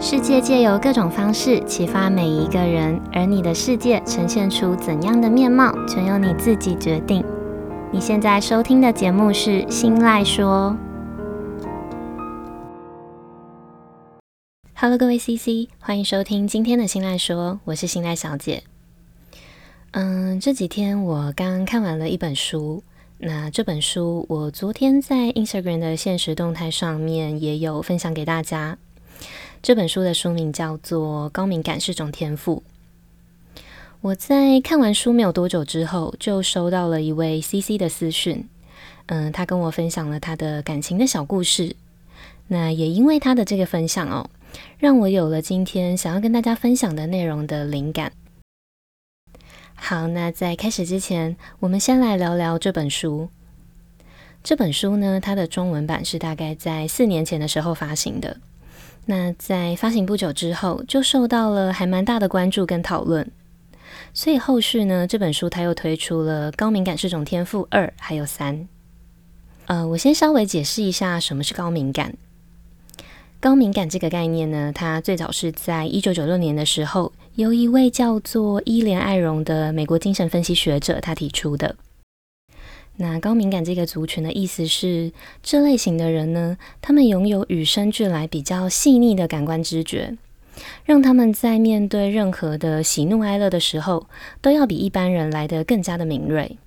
世界借由各种方式启发每一个人，而你的世界呈现出怎样的面貌，全由你自己决定。你现在收听的节目是《新赖说》。Hello，各位 CC，欢迎收听今天的《新赖说》，我是新赖小姐。嗯，这几天我刚看完了一本书，那这本书我昨天在 Instagram 的限时动态上面也有分享给大家。这本书的书名叫做《高敏感是种天赋》。我在看完书没有多久之后，就收到了一位 CC 的私讯。嗯，他跟我分享了他的感情的小故事。那也因为他的这个分享哦，让我有了今天想要跟大家分享的内容的灵感。好，那在开始之前，我们先来聊聊这本书。这本书呢，它的中文版是大概在四年前的时候发行的。那在发行不久之后，就受到了还蛮大的关注跟讨论，所以后续呢，这本书它又推出了《高敏感是种天赋二》还有三。呃，我先稍微解释一下什么是高敏感。高敏感这个概念呢，它最早是在一九九六年的时候，由一位叫做伊莲艾荣的美国精神分析学者他提出的。那高敏感这个族群的意思是，这类型的人呢，他们拥有与生俱来比较细腻的感官知觉，让他们在面对任何的喜怒哀乐的时候，都要比一般人来得更加的敏锐。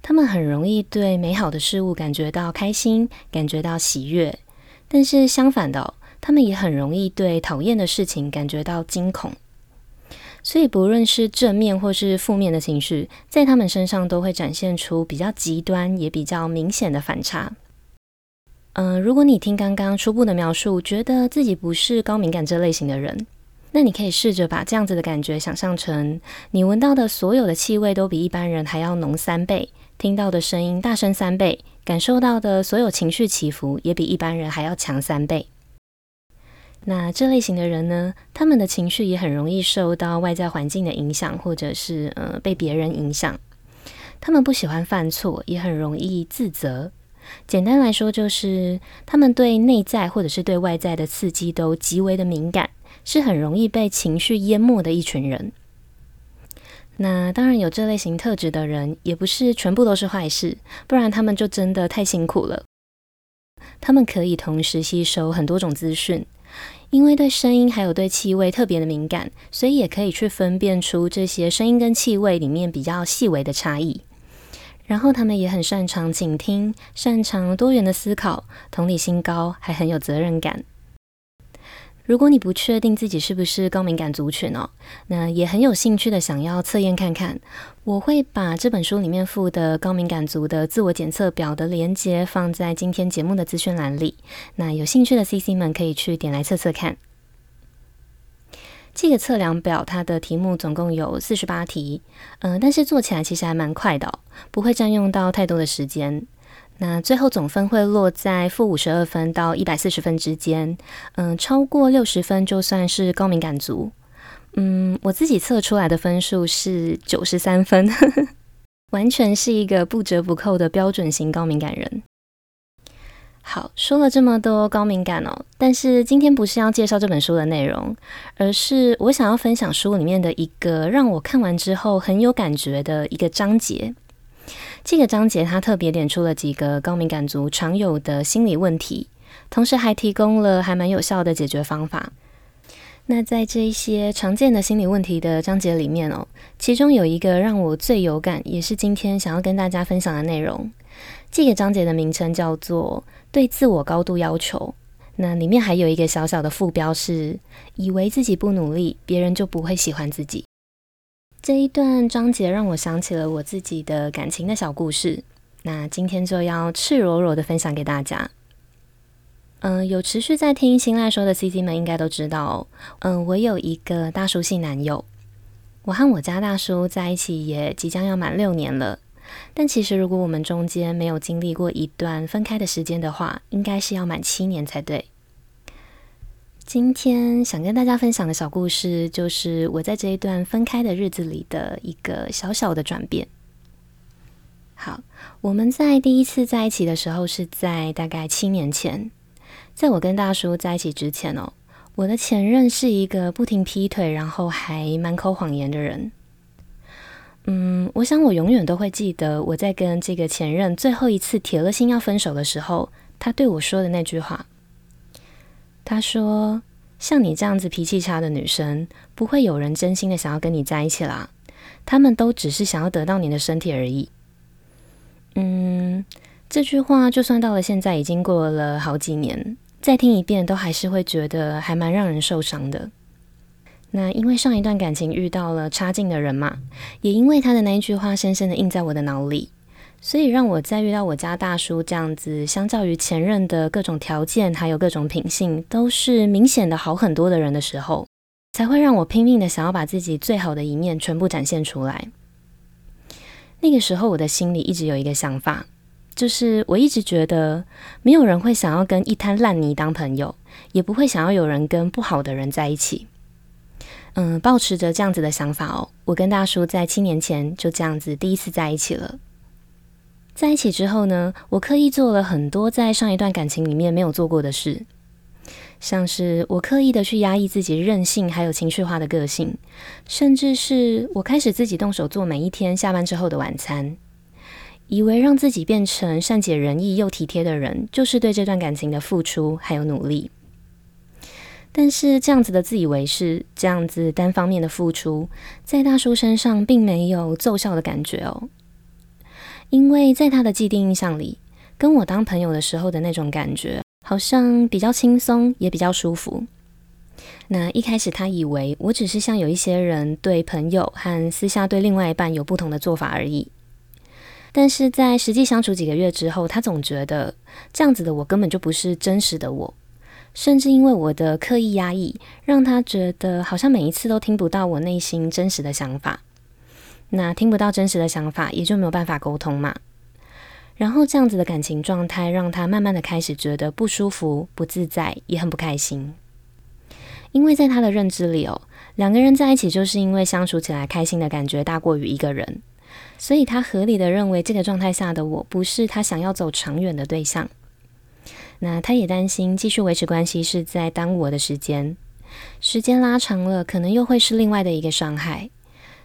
他们很容易对美好的事物感觉到开心，感觉到喜悦，但是相反的，他们也很容易对讨厌的事情感觉到惊恐。所以，不论是正面或是负面的情绪，在他们身上都会展现出比较极端也比较明显的反差。嗯、如果你听刚刚初步的描述，觉得自己不是高敏感这类型的人，那你可以试着把这样子的感觉想象成，你闻到的所有的气味都比一般人还要浓三倍，听到的声音大声三倍，感受到的所有情绪起伏也比一般人还要强三倍。那这类型的人呢，他们的情绪也很容易受到外在环境的影响，或者是呃被别人影响。他们不喜欢犯错，也很容易自责。简单来说，就是他们对内在或者是对外在的刺激都极为的敏感，是很容易被情绪淹没的一群人。那当然有这类型特质的人，也不是全部都是坏事，不然他们就真的太辛苦了。他们可以同时吸收很多种资讯。因为对声音还有对气味特别的敏感，所以也可以去分辨出这些声音跟气味里面比较细微的差异。然后他们也很擅长倾听，擅长多元的思考，同理心高，还很有责任感。如果你不确定自己是不是高敏感族群哦，那也很有兴趣的想要测验看看，我会把这本书里面附的高敏感族的自我检测表的连接放在今天节目的资讯栏里。那有兴趣的 CC 们可以去点来测测看。这个测量表它的题目总共有四十八题，嗯、呃，但是做起来其实还蛮快的哦，不会占用到太多的时间。那最后总分会落在负五十二分到一百四十分之间，嗯，超过六十分就算是高敏感族。嗯，我自己测出来的分数是九十三分，完全是一个不折不扣的标准型高敏感人。好，说了这么多高敏感哦，但是今天不是要介绍这本书的内容，而是我想要分享书里面的一个让我看完之后很有感觉的一个章节。这个章节它特别点出了几个高敏感族常有的心理问题，同时还提供了还蛮有效的解决方法。那在这一些常见的心理问题的章节里面哦，其中有一个让我最有感，也是今天想要跟大家分享的内容。这个章节的名称叫做“对自我高度要求”。那里面还有一个小小的副标是“以为自己不努力，别人就不会喜欢自己”。这一段章节让我想起了我自己的感情的小故事，那今天就要赤裸裸的分享给大家。嗯、有持续在听新赖说的 CC 们应该都知道，嗯、我有一个大叔系男友，我和我家大叔在一起也即将要满六年了，但其实如果我们中间没有经历过一段分开的时间的话，应该是要满七年才对。今天想跟大家分享的小故事，就是我在这一段分开的日子里的一个小小的转变。好，我们在第一次在一起的时候是在大概七年前，在我跟大叔在一起之前哦，我的前任是一个不停劈腿，然后还满口谎言的人。嗯，我想我永远都会记得我在跟这个前任最后一次铁了心要分手的时候，他对我说的那句话。他说：“像你这样子脾气差的女生，不会有人真心的想要跟你在一起啦。他们都只是想要得到你的身体而已。”嗯，这句话就算到了现在，已经过了好几年，再听一遍都还是会觉得还蛮让人受伤的。那因为上一段感情遇到了差劲的人嘛，也因为他的那一句话深深的印在我的脑里，所以让我在遇到我家大叔这样子，相较于前任的各种条件还有各种品性都是明显的好很多的人的时候，才会让我拼命的想要把自己最好的一面全部展现出来。那个时候我的心里一直有一个想法，就是我一直觉得没有人会想要跟一滩烂泥当朋友，也不会想要有人跟不好的人在一起。嗯，抱持着这样子的想法哦，我跟大叔在七年前就这样子第一次在一起了。在一起之后呢，我刻意做了很多在上一段感情里面没有做过的事，像是我刻意的去压抑自己任性还有情绪化的个性，甚至是我开始自己动手做每一天下班之后的晚餐，以为让自己变成善解人意又体贴的人，就是对这段感情的付出还有努力。但是这样子的自以为是，这样子单方面的付出，在大叔身上并没有奏效的感觉哦。因为在他的既定印象里，跟我当朋友的时候的那种感觉，好像比较轻松，也比较舒服。那一开始他以为我只是像有一些人对朋友和私下对另外一半有不同的做法而已。但是在实际相处几个月之后，他总觉得这样子的我根本就不是真实的我。甚至因为我的刻意压抑，让他觉得好像每一次都听不到我内心真实的想法。那听不到真实的想法，也就没有办法沟通嘛。然后这样子的感情状态，让他慢慢的开始觉得不舒服、不自在，也很不开心。因为在他的认知里哦，两个人在一起就是因为相处起来开心的感觉大过于一个人，所以他合理的认为这个状态下的我不是他想要走长远的对象。那他也担心继续维持关系是在耽误我的时间，时间拉长了，可能又会是另外的一个伤害，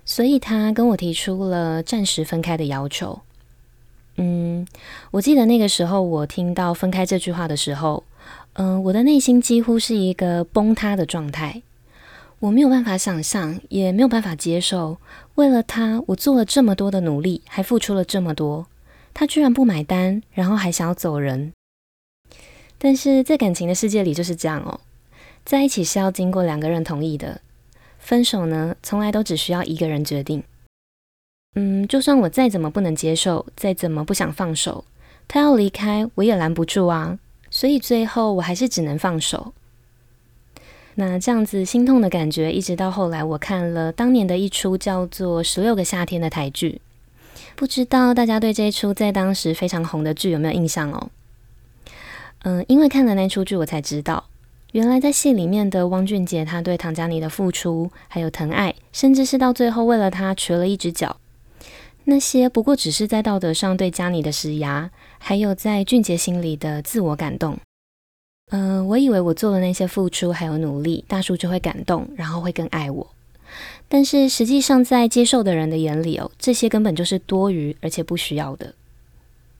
所以他跟我提出了暂时分开的要求。嗯，我记得那个时候我听到分开这句话的时候，嗯、我的内心几乎是一个崩塌的状态，我没有办法想象，也没有办法接受，为了他，我做了这么多的努力，还付出了这么多，他居然不买单，然后还想要走人。但是在感情的世界里就是这样哦，在一起是要经过两个人同意的，分手呢，从来都只需要一个人决定。嗯，就算我再怎么不能接受，再怎么不想放手，他要离开我也拦不住啊，所以最后我还是只能放手。那这样子心痛的感觉，一直到后来我看了当年的一出叫做《十六个夏天》的台剧，不知道大家对这一出在当时非常红的剧有没有印象哦？嗯，因为看了那出剧，我才知道，原来在戏里面的汪俊杰，他对唐佳妮的付出，还有疼爱，甚至是到最后为了她瘸了一只脚，那些不过只是在道德上对佳妮的施压，还有在俊杰心里的自我感动。嗯，我以为我做了那些付出还有努力，大叔就会感动，然后会更爱我。但是实际上，在接受的人的眼里哦，这些根本就是多余而且不需要的。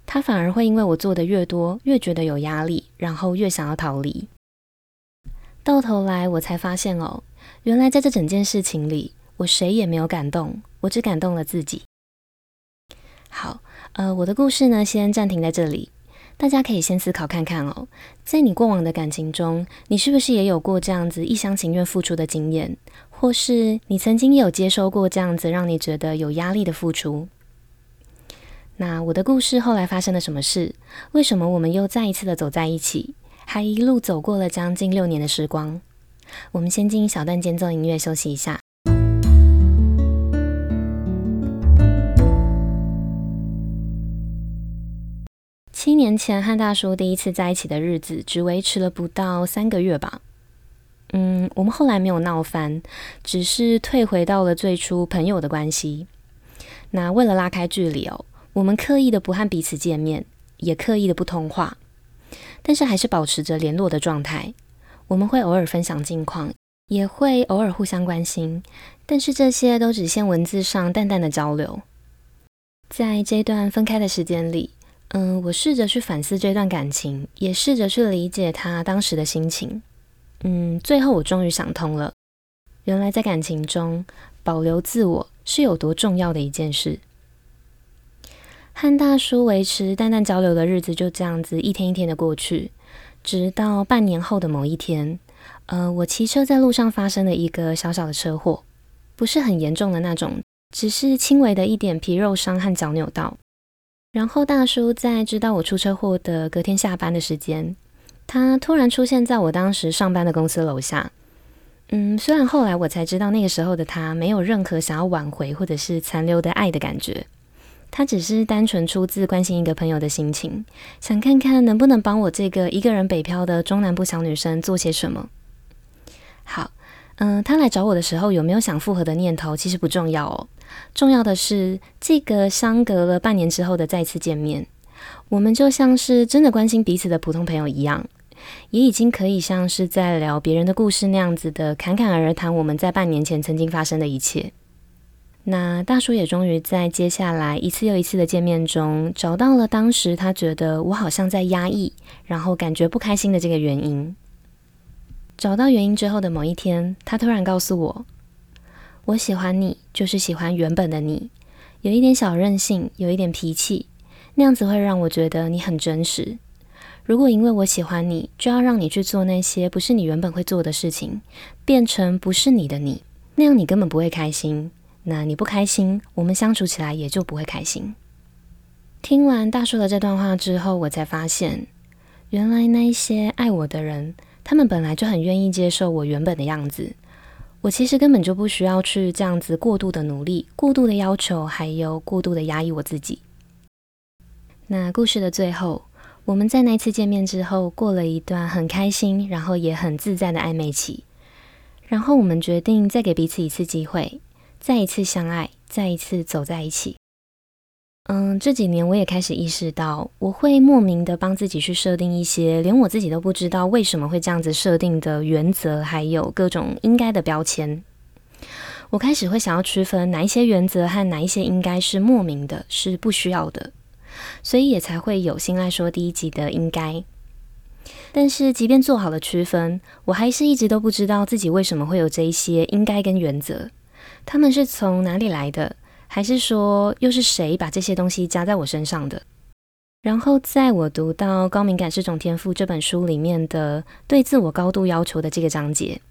他反而会因为我做的越多，越觉得有压力，然后越想要逃离。到头来，我才发现哦，原来在这整件事情里，我谁也没有感动，我只感动了自己。好，呃，我的故事呢，先暂停在这里。大家可以先思考看看哦，在你过往的感情中，你是不是也有过这样子一厢情愿付出的经验，或是你曾经有接收过这样子让你觉得有压力的付出？那我的故事后来发生了什么事？为什么我们又再一次的走在一起，还一路走过了将近六年的时光？我们先进小段间奏音乐休息一下。七年前和大叔第一次在一起的日子，只维持了不到三个月吧。嗯，我们后来没有闹翻，只是退回到了最初朋友的关系。那为了拉开距离哦。我们刻意的不和彼此见面，也刻意的不通话，但是还是保持着联络的状态。我们会偶尔分享近况，也会偶尔互相关心，但是这些都只限文字上淡淡的交流。在这段分开的时间里，嗯，我试着去反思这段感情，也试着去理解他当时的心情。嗯，最后我终于想通了，原来在感情中保留自我是有多重要的一件事。和大叔维持淡淡交流的日子就这样子一天一天的过去，直到半年后的某一天，呃，我骑车在路上发生了一个小小的车祸，不是很严重的那种。只是轻微的一点皮肉伤和脚扭到，然后大叔在知道我出车祸的隔天下班的时间，他突然出现在我当时上班的公司楼下。嗯，虽然后来我才知道那个时候的他没有任何想要挽回或者是残留的爱的感觉，他只是单纯出自关心一个朋友的心情，想看看能不能帮我这个一个人北漂的中南部小女生做些什么。好，嗯，他来找我的时候有没有想复合的念头，其实不重要哦。重要的是，这个相隔了半年之后的再次见面，我们就像是真的关心彼此的普通朋友一样，也已经可以像是在聊别人的故事那样子的侃侃而谈。我们在半年前曾经发生的一切，那大叔也终于在接下来一次又一次的见面中，找到了当时他觉得我好像在压抑，然后感觉不开心的这个原因。找到原因之后的某一天，他突然告诉我。我喜欢你，就是喜欢原本的你，有一点小任性，有一点脾气，那样子会让我觉得你很真实。如果因为我喜欢你，就要让你去做那些不是你原本会做的事情，变成不是你的你，那样你根本不会开心。那你不开心，我们相处起来也就不会开心。听完大叔的这段话之后，我才发现，原来那一些爱我的人，他们本来就很愿意接受我原本的样子。我其实根本就不需要去这样子过度的努力、过度的要求，还有过度的压抑我自己。那故事的最后，我们在那次见面之后，过了一段很开心，然后也很自在的暧昧期。然后我们决定再给彼此一次机会，再一次相爱，再一次走在一起。嗯，这几年我也开始意识到，我会莫名的帮自己去设定一些连我自己都不知道为什么会这样子设定的原则，还有各种应该的标签。我开始会想要区分哪一些原则和哪一些应该是莫名的，是不需要的，所以也才会有心赖说第一集的应该。但是即便做好了区分，我还是一直都不知道自己为什么会有这一些应该跟原则，他们是从哪里来的？还是说，又是谁把这些东西加在我身上的？然后，在我读到《高敏感是种天赋》这本书里面的对自我高度要求的这个章节，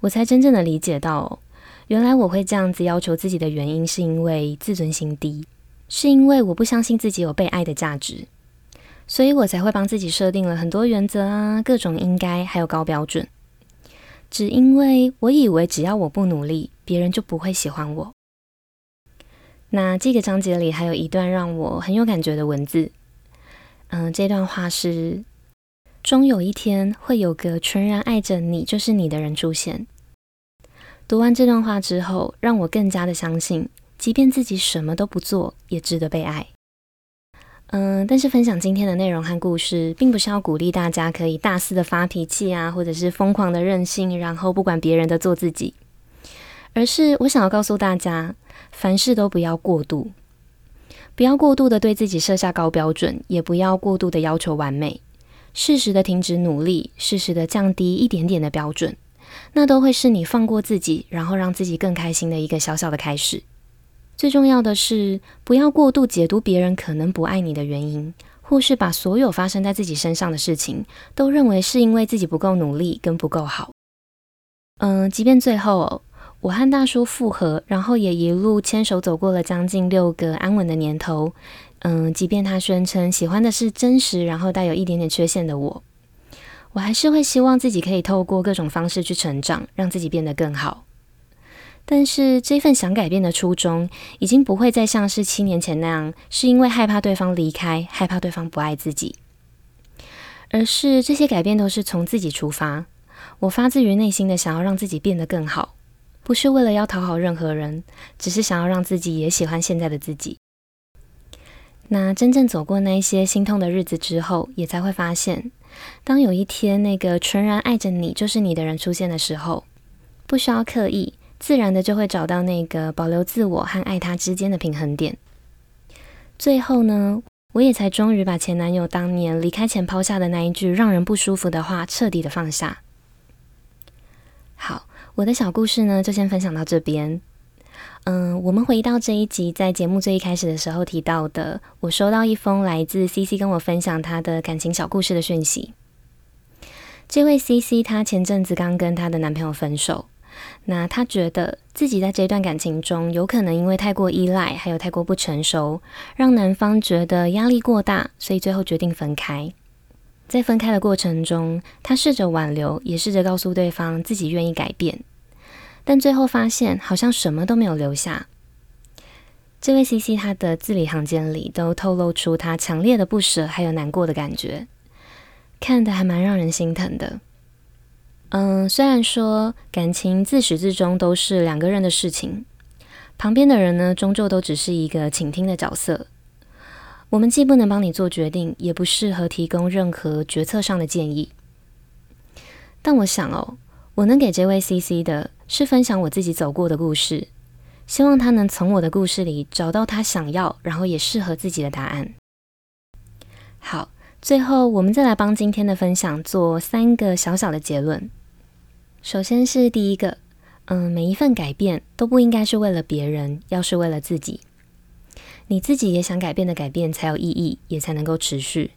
我才真正的理解到，原来我会这样子要求自己的原因，是因为自尊心低，是因为我不相信自己有被爱的价值，所以我才会帮自己设定了很多原则啊，各种应该，还有高标准，只因为我以为只要我不努力，别人就不会喜欢我。那这个章节里还有一段让我很有感觉的文字，嗯，这段话是：终有一天会有个全然爱着你就是你的人出现。读完这段话之后，让我更加的相信，即便自己什么都不做，也值得被爱。嗯，但是分享今天的内容和故事，并不是要鼓励大家可以大肆的发脾气啊，或者是疯狂的任性，然后不管别人的做自己，而是我想要告诉大家。凡事都不要过度，不要过度的对自己设下高标准，也不要过度的要求完美。适时的停止努力，适时的降低一点点的标准，那都会是你放过自己，然后让自己更开心的一个小小的开始。最重要的是，不要过度解读别人可能不爱你的原因，或是把所有发生在自己身上的事情都认为是因为自己不够努力跟不够好。嗯，即便最后。我和大叔复合，然后也一路牵手走过了将近六个安稳的年头。嗯，即便他宣称喜欢的是真实，然后带有一点点缺陷的我，我还是会希望自己可以透过各种方式去成长，让自己变得更好。但是这份想改变的初衷，已经不会再像是七年前那样，是因为害怕对方离开，害怕对方不爱自己，而是这些改变都是从自己出发，我发自于内心的想要让自己变得更好。不是为了要讨好任何人，只是想要让自己也喜欢现在的自己。那真正走过那一些心痛的日子之后，也才会发现，当有一天那个纯然爱着你就是你的人出现的时候，不需要刻意，自然的就会找到那个保留自我和爱他之间的平衡点。最后呢，我也才终于把前男友当年离开前抛下的那一句让人不舒服的话彻底的放下。好，我的小故事呢，就先分享到这边。嗯，我们回到这一集，在节目最一开始的时候提到的，我收到一封来自 CC 跟我分享她的感情小故事的讯息。这位 CC 她前阵子刚跟她的男朋友分手，那她觉得自己在这段感情中有可能因为太过依赖，还有太过不成熟，让男方觉得压力过大，所以最后决定分开。在分开的过程中，他试着挽留，也试着告诉对方自己愿意改变。但最后发现，好像什么都没有留下。这位 CC，他的字里行间里都透露出他强烈的不舍，还有难过的感觉，看得还蛮让人心疼的。嗯，虽然说感情自始至终都是两个人的事情，旁边的人呢，终究都只是一个倾听的角色。我们既不能帮你做决定，也不适合提供任何决策上的建议。但我想哦，我能给这位 CC 的。是分享我自己走过的故事，希望他能从我的故事里找到他想要，然后也适合自己的答案。好，最后我们再来帮今天的分享做三个小小的结论。首先是第一个，嗯，每一份改变都不应该是为了别人，要是为了自己。你自己也想改变的改变才有意义，也才能够持续。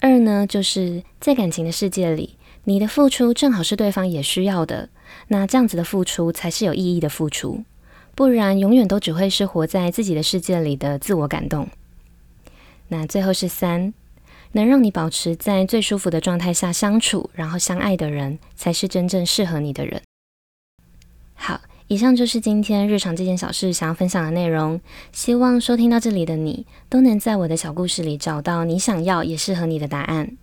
二呢，就是在感情的世界里，你的付出正好是对方也需要的。那这样子的付出才是有意义的付出，不然永远都只会是活在自己的世界里的自我感动。那最后是三，能让你保持在最舒服的状态下相处，然后相爱的人，才是真正适合你的人。好，以上就是今天日常这件小事想要分享的内容。希望收听到这里的你，都能在我的小故事里找到你想要也适合你的答案。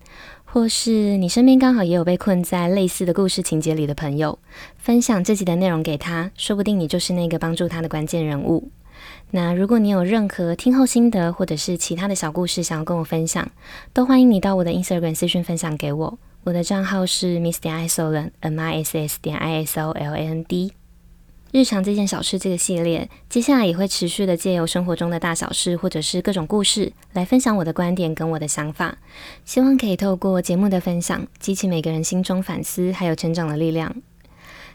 或是你身边刚好也有被困在类似的故事情节里的朋友，分享这集的内容给他，说不定你就是那个帮助他的关键人物。那如果你有任何听后心得，或者是其他的小故事想要跟我分享，都欢迎你到我的 Instagram 私讯分享给我。我的账号是 Miss 点 Isoland，M I S S 点 I S O L A N D。日常这件小事这个系列，接下来也会持续的借由生活中的大小事，或者是各种故事，来分享我的观点跟我的想法。希望可以透过节目的分享，激起每个人心中反思还有成长的力量。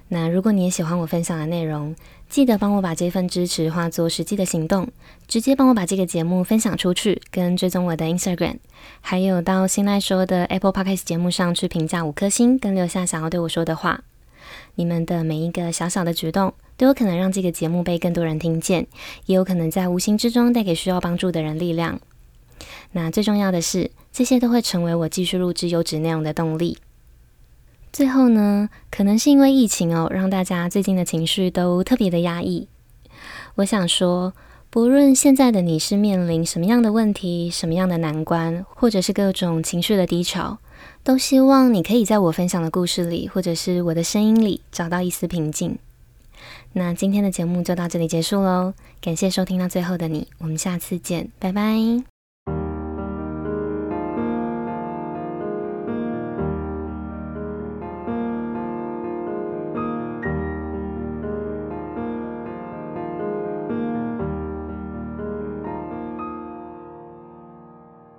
那如果你也喜欢我分享的内容，记得帮我把这份支持化作实际的行动，直接帮我把这个节目分享出去，跟追踪我的 Instagram，还有到新赖说的 Apple Podcast 节目上去评价五颗星，跟留下想要对我说的话。你们的每一个小小的举动，都有可能让这个节目被更多人听见，也有可能在无形之中带给需要帮助的人力量。那最重要的是，这些都会成为我继续录制优质内容的动力。最后呢，可能是因为疫情哦，让大家最近的情绪都特别的压抑。我想说，不论现在的你是面临什么样的问题、什么样的难关，或者是各种情绪的低潮，都希望你可以在我分享的故事里，或者是我的声音里，找到一丝平静。那今天的节目就到这里结束喽，感谢收听到最后的你，我们下次见，拜拜。